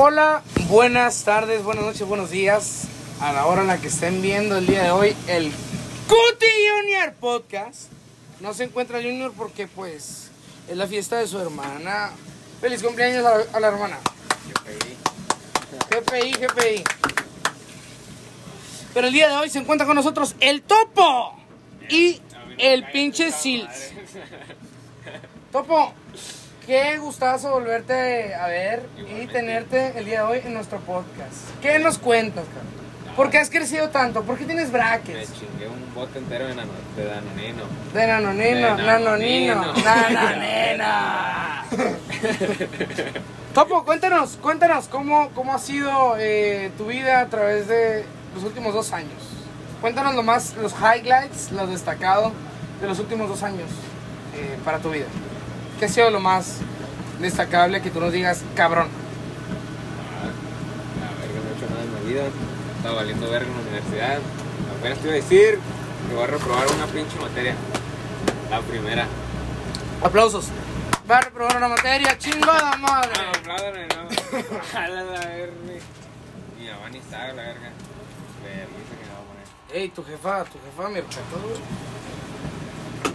Hola, buenas tardes, buenas noches, buenos días. A la hora en la que estén viendo el día de hoy el Cutie Junior Podcast. No se encuentra Junior porque pues es la fiesta de su hermana. Feliz cumpleaños a la, a la hermana. GPI, GPI. Pero el día de hoy se encuentra con nosotros el Topo y el pinche Sils. Topo, qué gustazo volverte a ver y tenerte el día de hoy en nuestro podcast. ¿Qué nos cuentas, cabrón? ¿Por qué has crecido tanto? ¿Por qué tienes Me brackets? chingué un bote entero de, nano, de danonino. De nanonino, De nanonino, nanonino. Topo, cuéntanos, cuéntanos cómo, cómo ha sido eh, tu vida a través de los últimos dos años. Cuéntanos lo más, los highlights, los destacados de los últimos dos años eh, para tu vida. ¿Qué ha sido lo más destacable que tú nos digas, cabrón? Ah, La verga, no he hecho nada en mi vida. Estaba valiendo verga en la universidad. Apenas te iba a decir que voy a reprobar una pinche materia. La primera. Aplausos. Va a reprobar una materia, chingada madre. Apláudame, no. Jala la verga. Mi mamá ni sabe la verga. Vergüenza que me va a poner. Ey, tu jefa, tu jefa, mi respeto, güey.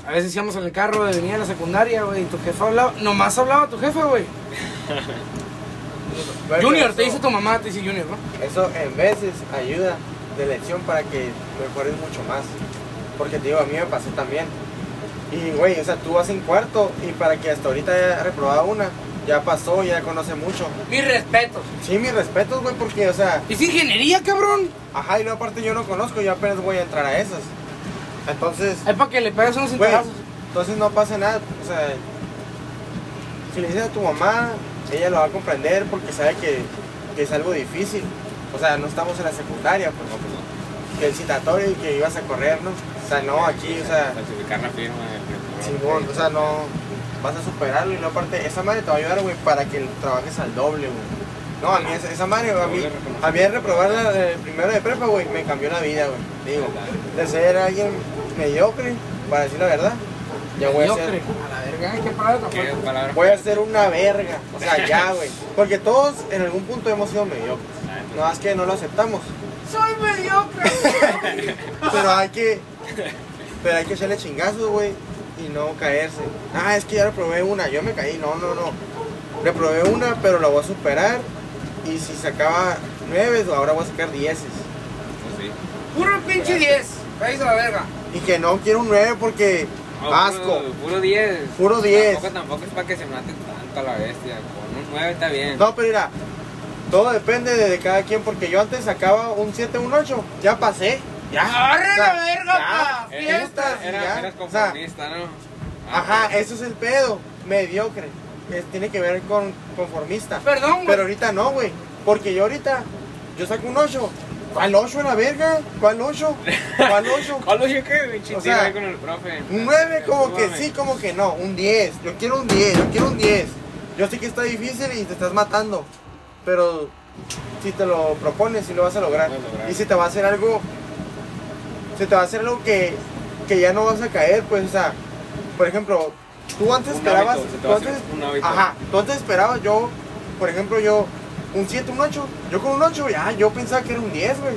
A veces íbamos en el carro de venir a la secundaria, güey, y tu jefa hablaba, nomás hablaba tu jefa, güey. Junior, te dice tu mamá, te dice Junior, ¿no? Eso en veces ayuda de lección para que mejores mucho más. Porque te digo, a mí me pasó también. Y güey, o sea, tú vas en cuarto y para que hasta ahorita haya reprobado una, ya pasó, ya conoce mucho. Mis respetos. Sí, mis respetos, güey, porque, o sea, Es ingeniería, cabrón. ajá, y no, aparte yo no conozco, yo apenas voy a entrar a esas. Entonces, Es para que le pegues unos güey, cintarazos. entonces no pasa nada, o sea, si le dices a tu mamá, ella lo va a comprender porque sabe que, que es algo difícil. O sea, no estamos en la secundaria, pues, No, pues que el citatorio y que ibas a correr, ¿no? O sea, no, aquí, o sea, Falsificar la firma Simón, o sea, no vas a superarlo y luego aparte, esa madre te va a ayudar, güey, para que trabajes al doble, güey. No, a mí esa, esa madre, a mí, a mí el reprobar la el primero de prepa, güey, me cambió la vida, güey. Digo, de ser alguien mediocre, para decir la verdad, ya voy a Mediocre. ser, voy a ser una verga, o sea, ya, güey. Porque todos en algún punto hemos sido mediocres, no más que no lo aceptamos. Soy mediocre. Pero hay que. Pero hay que echarle chingazos, güey. Y no caerse. Ah, es que ya reprobé una. Yo me caí. No, no, no. Reprobé una, pero la voy a superar. Y si sacaba nueve, ahora voy a sacar dieces. Puro pinche 10. Cállate a la verga. Y que no quiero un nueve porque. No, asco. Puro, puro 10. Puro 10. Tampoco, tampoco es para que se mate tanto a la bestia. Con un 9 está bien. No, pero mira. Todo depende de, cada quien. Porque yo antes sacaba un 7, un 8. Ya pasé. Ya. Agarre O sea, la verga, ya. pa. Eh, Fiestas. Era, ya. eras O sea, conformista, ¿no? Ah, Ajá, pues, eso es el pedo. Mediocre. Es- tiene que ver con conformista. Perdón, güey. Pero ahorita no, güey. Porque yo ahorita, yo saco un 8. ¿Cuál 8 en la verga? ¿Cuál 8? ¿Cuál 8? ¿Cuál lo dije que O sea, con el profe? Un 9 como que sí, como que no. Un 10. Yo quiero un 10, yo quiero un 10. Yo sé que está difícil y te estás matando. Pero si te lo propones, sí lo vas a lograr. A lograr. Y si te va a hacer algo, si te va a hacer algo que, que ya no vas a caer, pues, o sea, por ejemplo, tú antes Un esperabas. hábito, tú a antes- un. Ajá, tú antes esperabas, yo, por ejemplo, yo, un 7, un 8. Yo con un 8, ya, yo pensaba que era un 10, güey.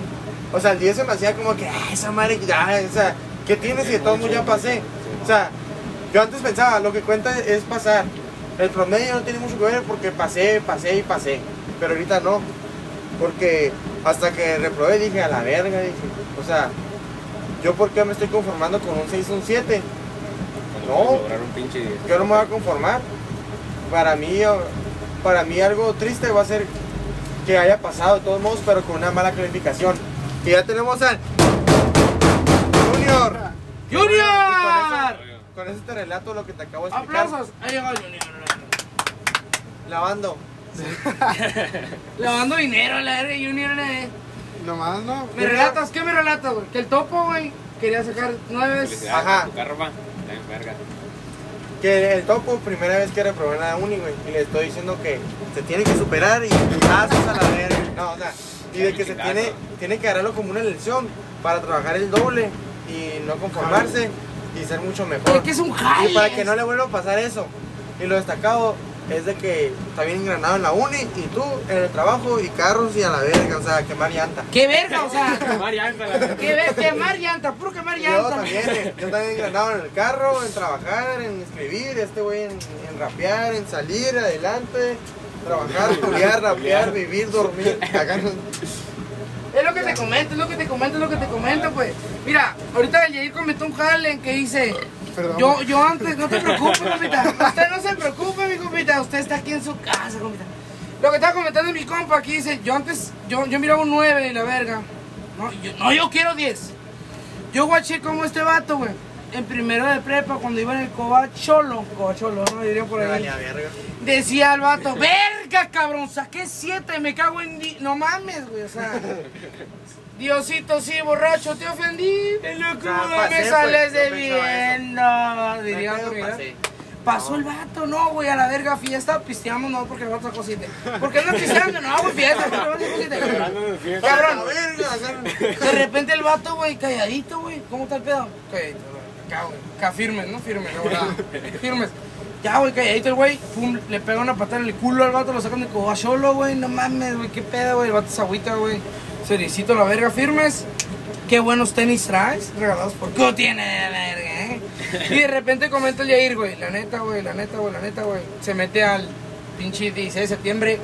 O sea, el 10 se me hacía como que, ah, esa madre, ya, o sea, ¿qué tienes si de todos modos ya pasé? O sea, yo antes pensaba, lo que cuenta es pasar. El promedio no tiene mucho que ver porque pasé, pasé y pasé. Pero ahorita no. Porque hasta que reprobé dije, a la verga, dije. O sea, ¿yo por qué me estoy conformando con un 6, un 7? Cuando No. puedes lograr un pinche 10. Yo no me voy a conformar. Para mí, para mí algo triste va a ser que haya pasado de todos modos, pero con una mala calificación. Y ya tenemos al Junior. ¡Junior! Y con eso, te relato lo que te acabo de explicar. Aplausos. Ahí llegó Junior. Lavando. Lavando dinero, la verga, Junior. eh. Nomás no. ¿Me relatas? ¿Qué me relatas, güey? Que el topo, güey, quería sacar nueve. Ajá. tu carro, en verga. Que el topo, primera vez que reprobé la uni, güey. Y le estoy diciendo que se tiene que superar y pasos a la verga. No, o sea, y de que se tiene, tiene que agarrarlo como una lección para trabajar el doble y no conformarse y ser mucho mejor. Es que es un jale. Y para que no le vuelva a pasar eso. Y lo destacado, es de que está bien engranado en la uni y tú en el trabajo y carros y a la verga, o sea, quemar llanta. ¡Qué verga! O sea, Marianta, la ¿qué ver? Quemar llanta, puro quemar Y Yo llanta. también, eh, yo también engranado en el carro, en trabajar, en escribir, este güey en, en rapear, en salir adelante, trabajar, estudiar, rapear, vivir, dormir, cagar. Es lo que te comento, es lo que te comento, es lo que te comento, pues. Mira, ahorita el Yair comentó un jale en que dice, Perdón. yo, yo antes, no te preocupes, compita, usted no se preocupe, compita, usted está aquí en su casa, compita. Lo que estaba comentando mi compa aquí dice, yo antes, yo, yo miraba un 9 y la verga. No, yo, no, yo quiero 10. Yo guaché como este vato, güey. En primero de prepa, cuando iba en el Coba Cholo, Coba Cholo, no diría por Me ahí. verga. Decía el vato, verga cabrón, saqué siete, me cago en di-". No mames, güey, o sea. Diosito, sí, borracho, te ofendí. En lo que sea, me pasé, sales pues, debiendo. Diría Pasó el vato, no, güey, a la verga, fiesta, pisteamos, no, porque el vato sacó siete. ¿Por qué no pisteando? No, güey, fiesta, porque el vato sacó siete. A Cabrón, de repente el vato, güey, calladito, güey. ¿Cómo está el pedo? Calladito, güey. Firmes, ¿no? Firmes, la verdad. Firmes. Ya, güey, calladito el güey. Pum, le pega una patada en el culo al vato, lo sacan de coba solo, güey. No mames, güey, qué pedo, güey. El vato se agüita, güey. Cericito la verga, firmes. Qué buenos tenis traes, regalados por ¿Qué tiene verga? Y de repente comenta el Yair, güey. La neta, güey, la neta, güey, la neta, güey. Se mete al pinche 16 de septiembre.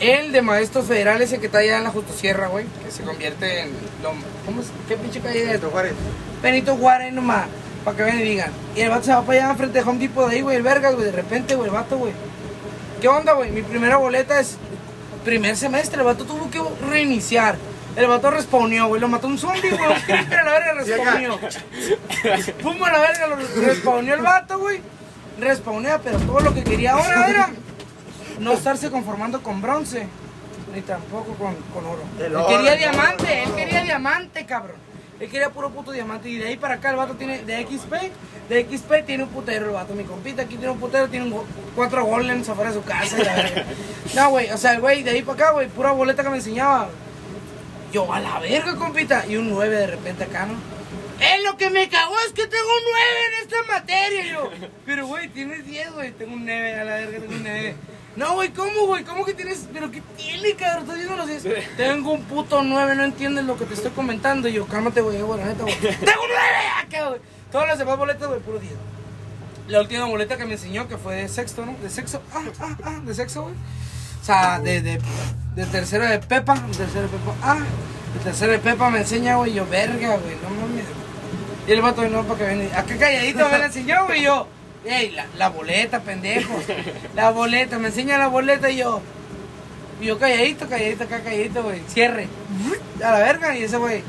El de maestros federales, ese que está allá en la Justosierra, güey, que se convierte en. Lo, ¿Cómo es? ¿Qué pinche calle es? Benito Juárez. Benito Juárez nomás, para que vean y digan. Y el vato se va para allá frente a Home Depot de ahí, güey, el vergas, güey, de repente, güey, el vato, güey. ¿Qué onda, güey? Mi primera boleta es primer semestre, el vato tuvo que reiniciar. El vato respawneó, güey, lo mató un zombie, güey, creeper a la verga respawneó. Pum, a la verga, lo respawneó el vato, güey. Respawnea, pero todo lo que quería ahora era no estarse conformando con bronce, ni tampoco con, con oro. El Él oro, quería diamante, oro. él quería diamante, cabrón. Él quería puro puto diamante. Y de ahí para acá el vato tiene de XP. De XP tiene un putero el vato. Mi compita aquí tiene un putero, tiene un go- cuatro golems afuera de su casa. y la verga. No, güey, o sea, el güey de ahí para acá, güey, pura boleta que me enseñaba. Yo a la verga, compita. Y un 9 de repente acá, ¿no? Es lo que me cagó es que tengo un 9 en esta materia. Yo, pero güey, tienes 10, güey. Tengo un 9, a la verga, tengo un 9. No, güey, ¿cómo, güey? ¿Cómo que tienes? ¿Pero qué tiene, cabrón? Estás viendo los 10. Tengo un puto 9, no entiendes lo que te estoy comentando. Y yo, cálmate, güey, güey, la neta, güey. Tengo un 9 acá, güey. Todas las demás boletas, güey, puro 10. La última boleta que me enseñó, que fue de sexto, ¿no? De sexo, ah, ah, ah, de sexo, güey. Sea, de, de, de tercero de Pepa, tercero de Pepa, ah, de tercero de Pepa me enseña, güey, yo, verga, güey, no mames. Y el vato, no, para que venga, acá calladito me la enseñó, güey, yo, ey, la boleta, pendejo, la boleta, me enseña la boleta y yo, y yo calladito, calladito, acá calladito, güey, cierre, a la verga, y ese güey,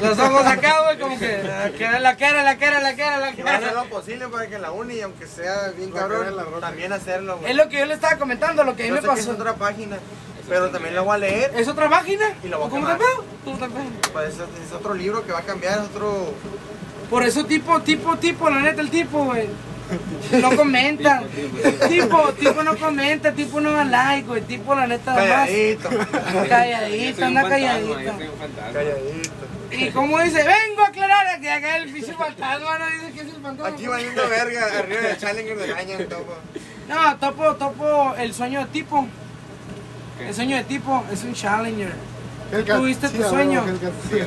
los ojos acá, güey, como que, la cara, la cara, la cara, la cara, hacer cara. lo posible para que la uni, aunque sea bien cabrón, también hacerlo, güey. Es lo que yo le estaba comentando, lo que a mí Yo me que es pasó. otra página, pero también la voy a leer. ¿Es otra página? Y la voy a ¿Cómo te. Pues es, es otro libro que va a cambiar, es otro... Por eso tipo, tipo, tipo, la neta, el tipo, güey. No comenta. tipo, tipo no comenta, tipo no da like, güey. Tipo, la neta. Calladito, Calladito, anda calladito. calladito. Y como dice, vengo a aclarar que acá el bicho fantasma, no dice que es el fantasma. Aquí valiendo verga, arriba del Challenger del año, topo. No, topo, topo, el sueño de tipo. El sueño de tipo es un challenger. Hellcat. ¿Tuviste Sí, tu sueño?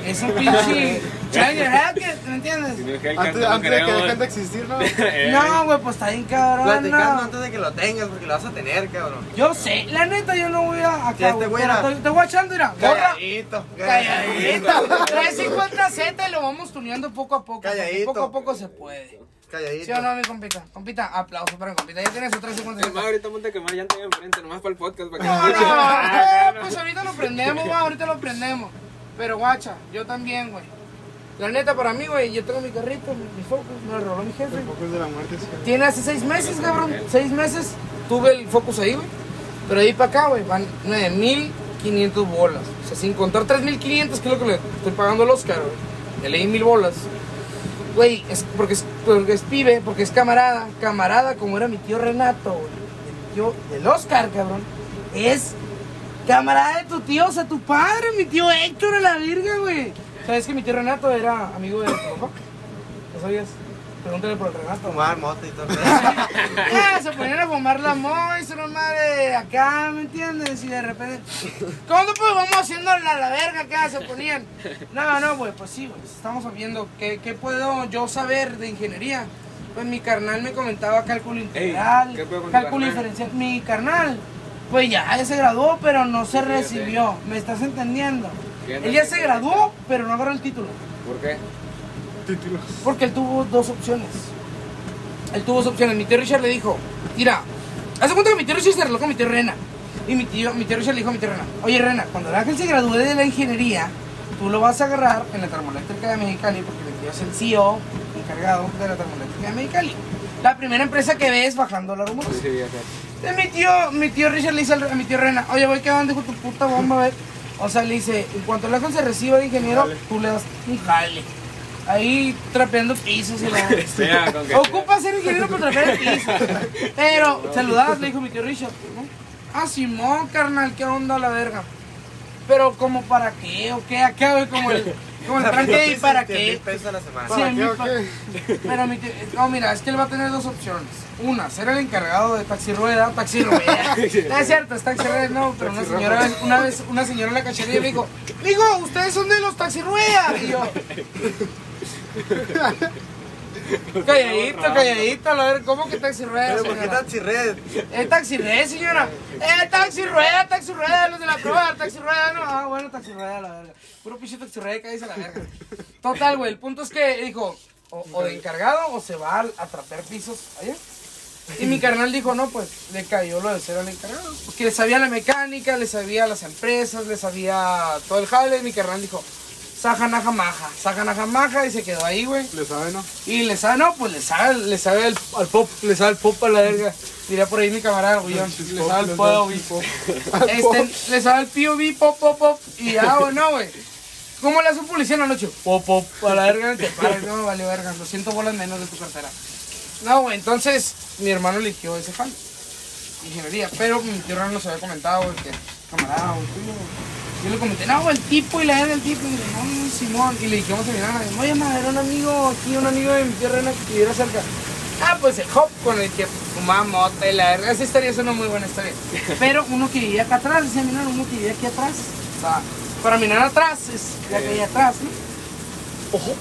Es un pinche challenger Hellcat, ¿me entiendes? Antes, antes de que dejen de existir, ¿no? No, güey, pues está bien cabrón. Platicando no. antes de que lo tengas, porque lo vas a tener, cabrón. Yo sé, la neta yo no voy a acá, Ya este güey, era- Estoy, estoy guachando, mira. Calladito, Calladito. 350Z y lo vamos tuneando poco a poco. Calladito. Poco a poco se puede. Calladito. ¿Sí o no, mi compita? Compita, aplauso para mi compita. Ya tienes su Es más, 350Z. ahorita ponte a quemar llanta ahí enfrente, nomás para el podcast, para que No, se escuche. no, no, pues ahorita lo prendemos, va, ahorita lo prendemos. Pero guacha, yo también, güey. La neta, para mí, güey, yo tengo mi carrito, mi, mi Focus, me lo robó mi jefe. El Focus de la muerte, sí. Tiene hace seis meses, cabrón. Seis meses tuve el Focus ahí, güey. Pero de ahí para acá, güey, van 9.500 bolas. O sea, sin contar 3.500, que es lo que le estoy pagando al Oscar, güey. Le leí mil bolas. Güey, es porque, es pibe, porque es camarada. Camarada como era mi tío Renato. El tío del Oscar, cabrón. Es camarada de tu tío, o sea, tu padre, mi tío Héctor a la virga, güey. ¿Sabes que mi tío Renato era amigo de tu? ¿Lo sabías? Pregúntale por el Renato. Fumar mota y todo. Se ponían a fumar la moy, su madre acá, ¿me entiendes? Y de repente, ¿cómo pues vamos haciendo la, la verga acá? Se ponían. No, no, güey, pues sí, güey, estamos viendo qué, qué puedo yo saber de ingeniería. Pues mi carnal me comentaba cálculo integral, ¿qué pedo con tu cálculo diferencial. Mi carnal, pues ya, ya se graduó, pero no se recibió. ¿Me estás entendiendo? Él ya se graduó, pero no agarró el título. ¿Por qué? Títulos. Porque él tuvo dos opciones. Él tuvo dos opciones. Mi tío Richard le dijo, mira, hace cuenta que mi tío Richard se arregló con mi tío Rena. Y mi tío, mi tío Richard le dijo a mi tío Rena, oye Rena, cuando el Ángel se gradúe de la ingeniería, tú lo vas a agarrar en la termoeléctrica de Mexicali, porque mi tío es el CEO encargado de la termoeléctrica de Mexicali. La primera empresa que ves bajando la rumor. Sí, sí, mi tío, mi tío Richard le dice a mi tío Rena, oye, voy, ¿qué onda con tu puta bomba? A ver. O sea, le dice, en cuanto el Ángel se reciba de ingeniero, tú le das un jale. Ahí trapeando pisos y la... Con que- Ocupa ser ingeniero para trapear el piso. Pero, se lo das, le dijo mi tío Richard. ¿no? Ah, Simón, carnal, ¿qué onda la verga? Pero, ¿como para qué? ¿O qué? Acá, güey, como el, como el tranque y para qué. pesos a la semana. Sí, ¿Para mi qué o pa- qué? Pero mi tío- no, mira, es que él va a tener dos opciones. Una, ser el encargado de taxi rueda, taxi rueda. No es cierto, es taxi rueda, no, pero una señora, una vez, una señora en la cachería me dijo, digo, ustedes son de los taxi rueda. Y yo, calladito, calladito, a ver, ¿cómo que taxi? Pero ¿por qué taxi red? Es taxi rueda, señora. Eh, taxi rueda, taxi rueda, los de la prueba, taxi rueda, no. Ah, bueno, taxi rueda, la verga. Puro pinche taxi rueda, cállese a la verga. Total, güey, el punto es que dijo, o, o de encargado o se va a, a trapear pisos allá. Y mi carnal dijo, no, pues le cayó lo de ser el encargado. Porque le sabía la mecánica, le sabía las empresas, le sabía todo el jale. Y mi carnal dijo, sajanaja maja, sajanaja maja. Y se quedó ahí, güey. Le sabe, ¿no? Y le sabe, no, pues le sabe, le sabe al, al pop, le sabe al pop a la verga. Diría por ahí mi camarada, güey. Le sabe al POV. Este, le sabe al POV, pop, pop, pop. Y ya, güey, no, güey. ¿Cómo le hace un policía en la noche? Pop, pop, a la verga te paras. No, vale, verga. Lo siento, bolas menos de tu cartera. No, güey, entonces mi hermano eligió ese fan. Ingeniería. Pero mi tío Rano nos había comentado, güey, que camarada, güey. Yo le comenté, no, el tipo y la era del tipo. Y le dije, no, Simón. Y le dijimos a mi hermana, oye, madre, era un amigo aquí, un amigo de mi Rena que viviera cerca. Ah, pues el hop con el que fumaba mota y la verga. Esa historia es una muy buena historia. Pero uno que vivía acá atrás, decía mi uno que vivía aquí atrás. O sea, para mirar atrás es la que hay atrás, ¿no? Ojo.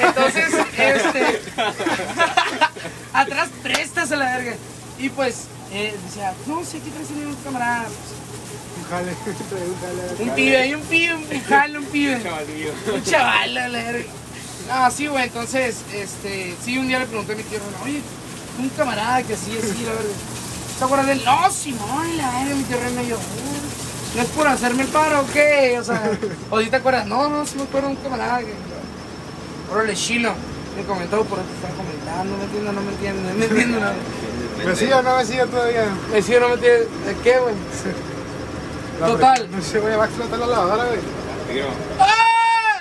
Entonces, este. atrás prestas a la verga. Y pues, eh, decía, no sé qué traes un camarada. Un jale. Un jale. Un pibe, hay un pibe, un jale, un pibe. Chavalillo. Un chaval, la verga. No, sí, güey, entonces, este, sí, un día le pregunté a mi tío, oye, un camarada que así, así, la verga. ¿Te acuerdas de él? No, Simón, la verga, mi tío Rena, y yo, "Uh, ¿no es por hacerme el paro o qué? O sea, o si te acuerdas, no, no, sí me acuerdo de un camarada que, órale, chilo. Me comentó por eso están comentando, no me entiendo, no me entiendo, no me entiendo nada. ¿Me sigue o no me sigue todavía? Me sigo, no me entiendo, ¿de qué, güey? Total. No sé, güey, va a explotar la lavadora, güey. ¡Ah!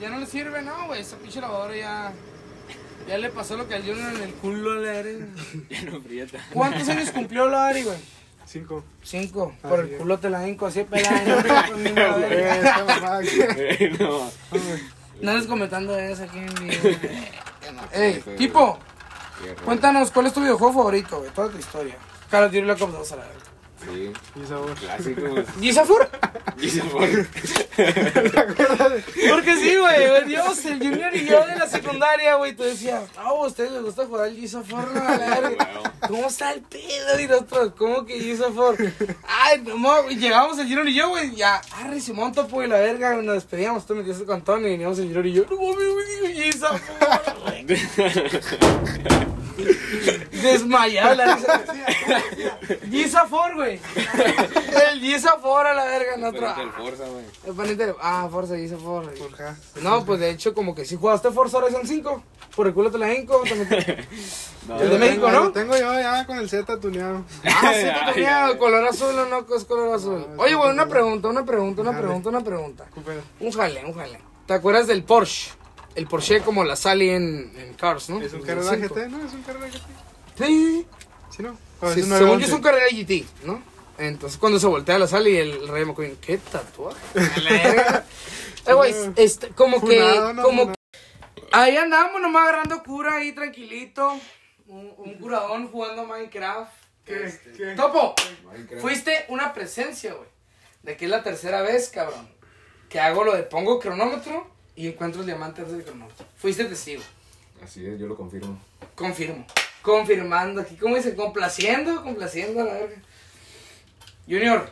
Ya no le sirve, no, güey. Esa pinche lavadora ya. Ya le pasó lo que al Junior en el culo a la verga. Ya no prieta. ¿Cuántos años cumplió la Ari, güey? Cinco. Cinco. Por el culo te la hinco así pelada. No, no, andes comentando eso aquí en vivo. Ey, tipo, cuéntanos, ¿cuál es tu videojuego favorito, güey? Toda tu historia. Of Duty Black Ops 2 a la verga. Sí, Y clásicos. ¿Gisafur? Y por. Porque sí, güey, Dios, el Junior y yo de la secundaria, güey, te decía, ah, a ustedes les gusta jugar al Gisafur, no, a la verga. ¿Cómo está el pedo? Y nosotros, ¿cómo que Gisafur? Ay, no, güey, llegamos el Junior y yo, güey, ya, arre, se monta, pues, la verga, nos despedíamos, tú metías con Tony y veníamos el Junior y yo, no mames, güey, digo, Gisafur, güey. Desmayado la risa. Gisafur, güey. El Gisafur a la verga, nosotros. el Forza, güey. El panita Ah, Forza Gisafur. güey. Forja. No, pues de hecho, como que sí jugaste Forza Horizon 5. Por el culo te la también te- No, El de México, ¿no? Lo tengo yo ya con el Z tuneado. Ah, sí, Ay, te tenía ay. color azul o no es color azul. Oye, güey, una pregunta, una pregunta, una pregunta, una pregunta. Un jale, un jale. ¿Te acuerdas del Porsche? El Porsche como la Sally en, en Cars, ¿no? ¿Es un Carrera. GT? No, es un Carrera GT. Sí. ¿Sí, no? O Sí, según yo 911. es un Carrera GT, ¿no? Entonces cuando se voltea la Sally, el Rey McQueen, ¿qué tatuaje? Eh, güey, este, como que, Funado, ¿no? como Funado. Ahí andamos nomás agarrando cura ahí tranquilito. Un, un curadón jugando Minecraft. ¿Qué? Este, ¿Qué? Topo, Minecraft. fuiste una presencia, güey. De que es la tercera vez, cabrón. Que hago lo de pongo cronómetro y encuentro el diamante antes del cronómetro. Fuiste testigo. Así es, yo lo confirmo. Confirmo. Confirmando aquí. ¿Cómo dice? Complaciendo, complaciendo a la verga. Junior,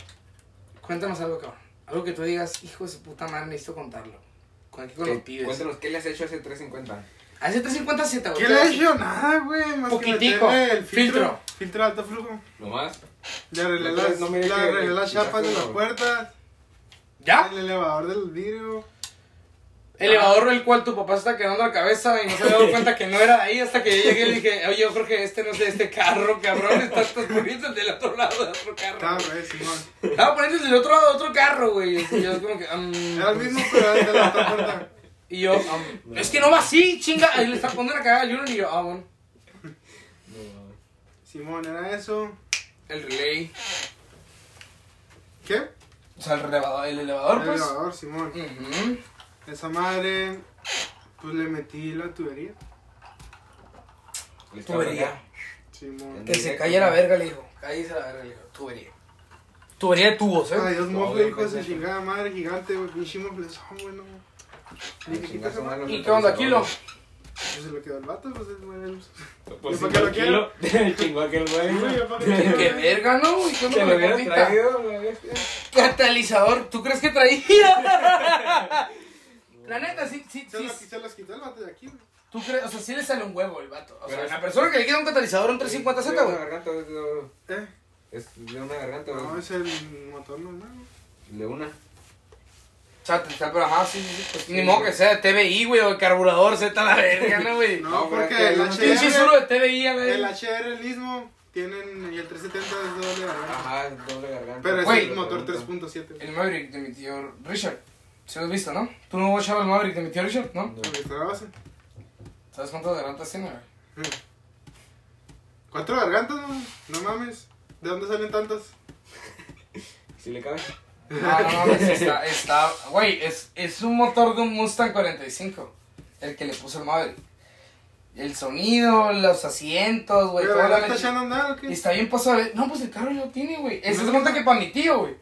cuéntanos algo, cabrón. Algo que tú digas, hijo de su puta madre, necesito contarlo. Con aquí con los ¿Qué- pibes. Cuéntanos, ¿qué le has hecho a ese 350? A ese 357, güey. ¿Qué le he hecho? Nada, güey. Más Poquitico. que el filtro. Filtro. De alto flujo. ¿Nomás? Le arreglé No, las, no me le arreglé las quitar chapas de las puertas. ¿Ya? El elevador del vidrio. Elevador el cual tu papá se está quedando la cabeza y no se había dado cuenta que no era de ahí hasta que yo llegué y le dije, oye, yo creo que este no es de este carro, cabrón, estás, estás poniendo el del otro lado de otro Estaba carro. güey, Simón. Estaba poniendo el del otro lado de otro carro, güey. Y yo como que, mm, Era el mismo, pero era de la otra puerta. Y yo, um, es que no va así, chinga. Ahí le está poniendo la cagada al Junior y yo, ah, bueno. No, Simón, era eso. El relay. ¿Qué? O sea, el elevador, el elevador El pues. elevador, Simón. Ujú. Esa madre, pues le metí la tubería. Tubería. Simón. Que se calle la verga, le dijo. Cállese la verga, le dijo. Tubería. Tubería de tubos, ¿eh? Adiós, No, mofle, güey, hijo de su chingada madre gigante, güey. Pinche moflezón, güey, no. Ay, Dije, chinga ¿qué su madre, los ¿Y qué onda, Kilo? Pues se lo quedó el vato, pues es güey. Pues ¿Y sí, para qué lo tranquilo. Chingó aquel güey. Güey, ¿para qué quiero? verga, ¿no? ¿Y qué Te lo compita? traído. Catalizador, ¿tú crees que traía? La neta, sí, sí, Se sí. las- se las quitó el vato de aquí, güey. ¿Tú crees? O sea, sí le sale un huevo el vato. O sea, Pero es- persona que le queda un catalizador a un 350Z, Es de una güey. garganta, es de- Eh, Es de una garganta, no, güey. es el motor normal, güey. De una. O sea, te está, pero ajá, sí, sí, sí. Pues, ni modo que sea de TBI, güey, o de carburador Z la verga, ¿no, güey? No, No, pero porque el hay unos Pinche HR, solo de TBI, a el ver. HR el mismo tienen, y el 370 es doble garganta. Ajá, es doble garganta. Pero es Güey. el motor 3.7. El Maverick de mi tío Richard. ¿Sí lo has visto, no? ¿Tú no echabas el Maverick de mi tío Richard, no? No. Porque está la base. ¿Sabes cuántas gargantas tiene, güey? Cuatro gargantas, no, no mames. ¿De dónde salen tantas? Si le cabe. No, no mames, está, está, güey, es, es un motor de un Mustang 45, el que le puso el Maverick. El sonido, los asientos, güey, ¿Pero toda la está echando a andar o Y qué? está bien pasado. de- No, pues el carro ya lo tiene, güey. Eso se cuenta que para mi tío, güey.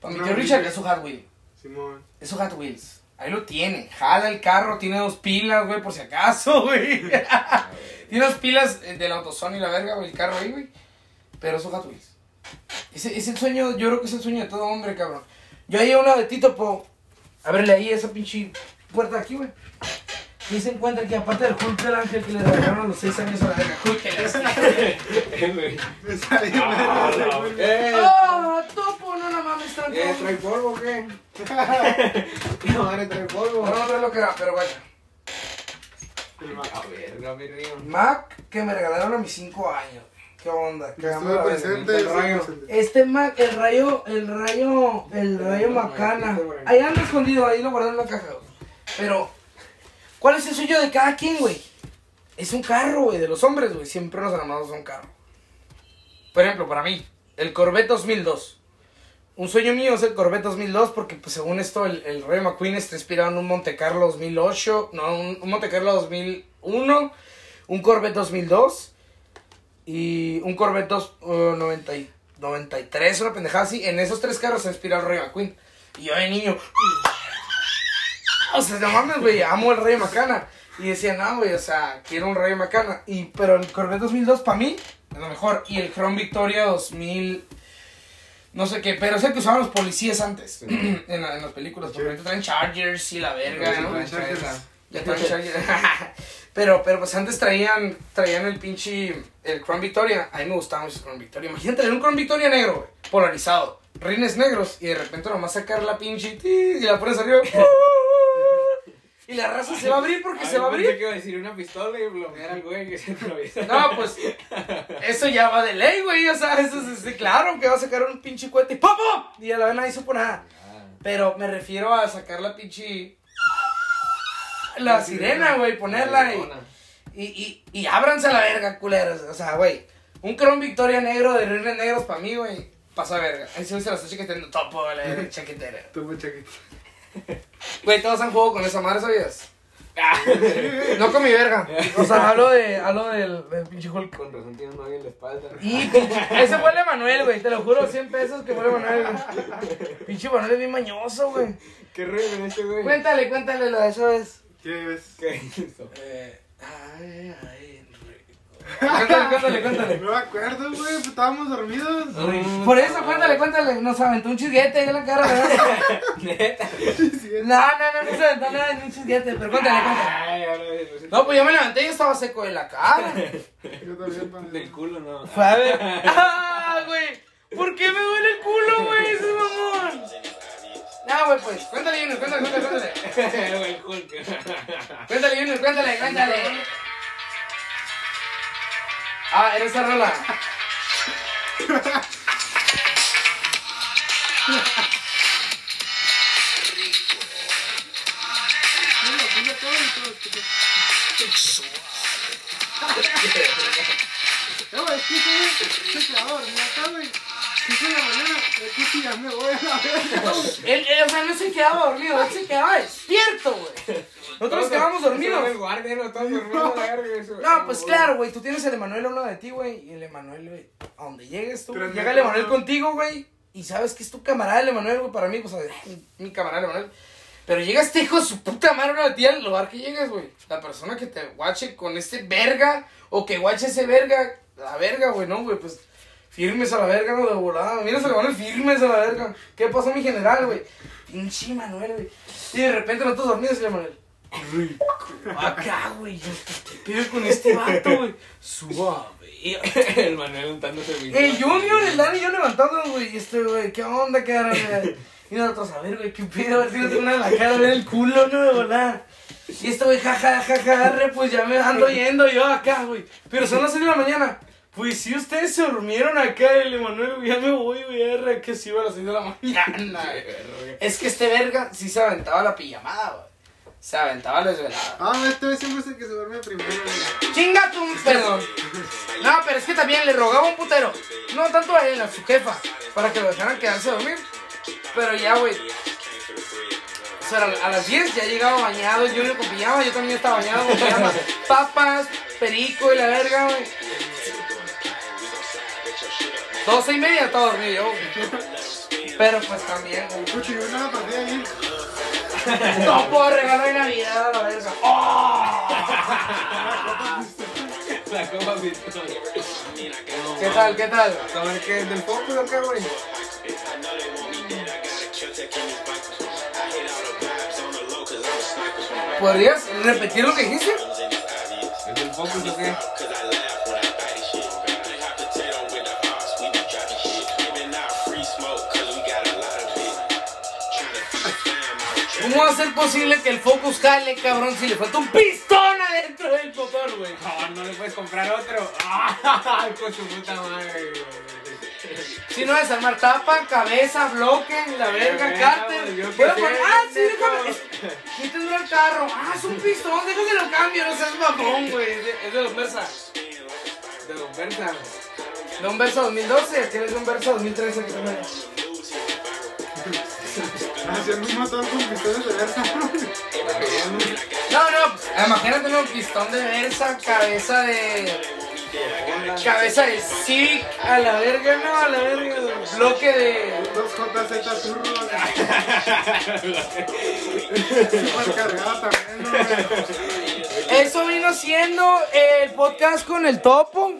Para mi No, tío Richard es su Wheel. Simón. Es su Hot Wheels. Ahí lo tiene. Jala el carro, tiene dos pilas, güey, por si acaso, güey. tiene dos pilas eh, del AutoZone y la verga, güey, el carro ahí, güey. Pero es su Hot Wheels. Ese es el sueño, yo creo que es el sueño de todo hombre, cabrón. Yo ahí una de Tito, po. Ábrele ahí esa pinche puerta aquí, güey. Y se encuentra que aparte del Hulk del Ángel que le regalaron a los seis años a la verga. Hulk el Ángel. Me salió Ah. Eh, ¡Ah, topo! No, no mames, tanto. eh, ¿trae polvo o qué? No, madre, trae polvo. No, no sé lo que era, pero vato. A verga, mi río. Mac que me regalaron a mis 5 años. ¿Qué onda? ¿Qué Estuve onda? presente, el rayo. presente. Este Mac, el rayo, el rayo, el rayo macana. Ahí anda escondido, ahí lo guardé en la caja. Pero, ¿cuál es el sueño de cada quien, güey? Es un carro, güey, de los hombres, güey. Siempre nos enamoramos de un carro. Por ejemplo, para mí, el Corvette 2002. Un sueño mío es el Corvette 2002 porque, pues, según esto, el, el Rayo McQueen está inspirado en un Monte Carlo 2008, no, un, un Monte Carlo 2001, un Corvette 2002 y un Corvette 2, uh, 90 y- 93, una pendejada así. En esos tres carros se inspira el Rayo McQueen. Y yo de niño, o sea, no mames, güey, amo el Rayo Macana. Y decía, no, güey, o sea, quiero un Rayo Macana. Y, pero el Corvette 2002 para mí es lo mejor. Y el Chrome Victoria 2000, no sé qué, pero es el que usaban los policías antes en, la- en las películas. Porque ahorita traen Chargers y la verga, ¿no? traen Chargers. Ya traen Chargers. pero, pero pues antes traían, traían el pinche, el Crown Victoria. A mí me gustaba mucho el Crown Victoria. Imagínate un Crown Victoria negro, güey, polarizado. Rines negros y de repente nomás sacar la pinche y la pones arriba. Y la raza se va a abrir porque se va a abrir. que iba a decir una pistola y bloquear al güey que se atraviesa. No, pues eso ya va de ley, güey. O sea, eso es claro que va a sacar un pinche cohete y ¡pum, pum! Y a la vez nadie supo nada. Pero me refiero a sacar la pinche. La sirena, güey, ponerla y, y, y, y ábranse a la verga, culeros. O sea, güey, un Chrome Victoria negro de rines negros para mí, güey, pasa verga. Ahí se se la estoy chaqueteando topo, la chaquetera. Tuvo chaqueta. Güey, todos han jugado con esa madre, ¿sabías? No con mi verga. O sea, hablo de, hablo del, del pinche Hulk. Con razón tiene un novio en la espalda. Y ese huele Manuel, güey. Te lo juro, 100 pesos que huele Manuel, güey. Pinche Manuel es bien mañoso, güey. Qué rollo con este güey. Cuéntale, cuéntale lo de eso es. ¿Qué es? ¿Qué? Eh, ay, ay. Cuéntale, cuéntale, cuéntale. No me acuerdo, güey, pues estábamos dormidos. Por eso, cuéntale, cuéntale. Nos aventó un chisguete ahí en la cara, ¿verdad? Neta. No, no, no, no se aventó nada en un chisguete, pero cuéntale, cuéntale. No, pues yo me levanté y yo estaba seco de la cara. Yo también. Del culo, no. Fue a ver. ¡Ah, güey! ¿Por qué me duele el culo, güey? Ese es mamón. No, güey, pues. Cuéntale, Junior, cuéntale, cuéntale, cuéntale. Cuéntale, Junior, cuéntale, cuéntale. Ah, era esa rola. Mira, güey, es que se quedaba dormido acá, güey. Cinco de la mañana, es que sí, ya me voy a la verga, güey. Él, él, o sea, no se quedaba dormido, él se quedaba despierto, güey. Nosotros quedábamos dormidos. El guardia, no dormidos, pues claro, güey, tú tienes el Emanuel a uno de ti, güey, y el Emanuel, güey, a donde llegues tú, Pero llega el Emanuel contigo, güey, y sabes que es tu camarada el Emanuel, güey, para mí, pues, ay, mi camarada el Emanuel. Pero llega este hijo de su puta madre de ti al lugar que llegues, güey. La persona que te guache con este verga, o que guache ese verga, la verga, güey, no, güey, pues, firmes a la verga, no, de volada. Mira, se le van firmes a la verga. ¿Qué pasó, mi general, güey? Pinche Manuel, güey. Y de repente nosotros dormidos Manuel. Rico. Acá, güey. yo, ¿Qué pedo con este vato, güey? Suave. El Manuel untándose el El Junior, el Dani y yo levantándonos, güey. Y este, güey, ¿qué onda, cara, güey? Y nosotros, a ver, güey, ¿qué pedo? A ver si no tengo una en la cara, ver el culo, no, de verdad. Y este, güey, jaja, jaja, arre, pues ya me ando yendo yo acá, güey. Pero son las 6 de la mañana. Pues si ustedes se durmieron acá, el Emanuel, güey, ya me voy, güey, arre, que sí iba a las 6 de la mañana. güey. Es que este verga sí se aventaba la pijamada, güey. Se aventaba la desvelada. Ah, este güey siempre es el que se duerme primero. Chinga tu perdón. No, pero es que también le rogaba un putero. No tanto a él, a su jefa, para que lo dejaran quedarse a dormir. Pero ya, güey. O sea, a las 10 ya llegaba bañado, yo con pijama, yo también estaba bañado con pijama. Papas, perico y la verga, güey. 12 y media estaba dormido yo, güey. Pero pues también, güey. Escucho, yo una partida ahí. No puedo regalo de Navidad a la verga. ¡Oh! La copa pistola. ¿Qué tal, qué tal? A ver qué es del Focus o qué, güey. ¿Podrías repetir lo que dijiste? ¿Es del Focus o qué? ¿Cómo va a ser posible que el Focus jale, cabrón, si le falta un pistón adentro del motor, güey? No, no le puedes comprar otro. ¡Ay, con su puta madre, güey! Si no desarmar tapa, cabeza, bloque, la verga, cárter. yo sé, ah, sí, déjame. Quítame el carro. Ah, es un pistón, déjame lo cambio, no seas mamón, güey. Es de- los Versa. De Don Berta. De un Versa 2012, tienes un Versa 2013 que también. Haciendo un motor con pistones de versa. No, no, pues, imagínate un pistón de Versa, cabeza de. Cabeza de Civic, a la verga, no, a la verga. Bloque de. Dos JZ Turbo. Super cargada también, ¿no, güey? Eso vino siendo el podcast con el Topo.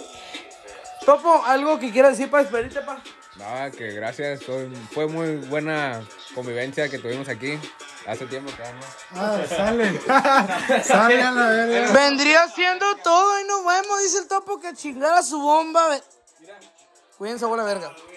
Topo, ¿algo que quieras decir para despedirte, pa? Nada, que gracias. Fue, fue muy buena convivencia que tuvimos aquí. Hace tiempo que no. Ah, sale. sale a la verga. Vendría siendo todo y nos vemos, dice el Topo, que chingara su bomba. Cuídense, buena verga.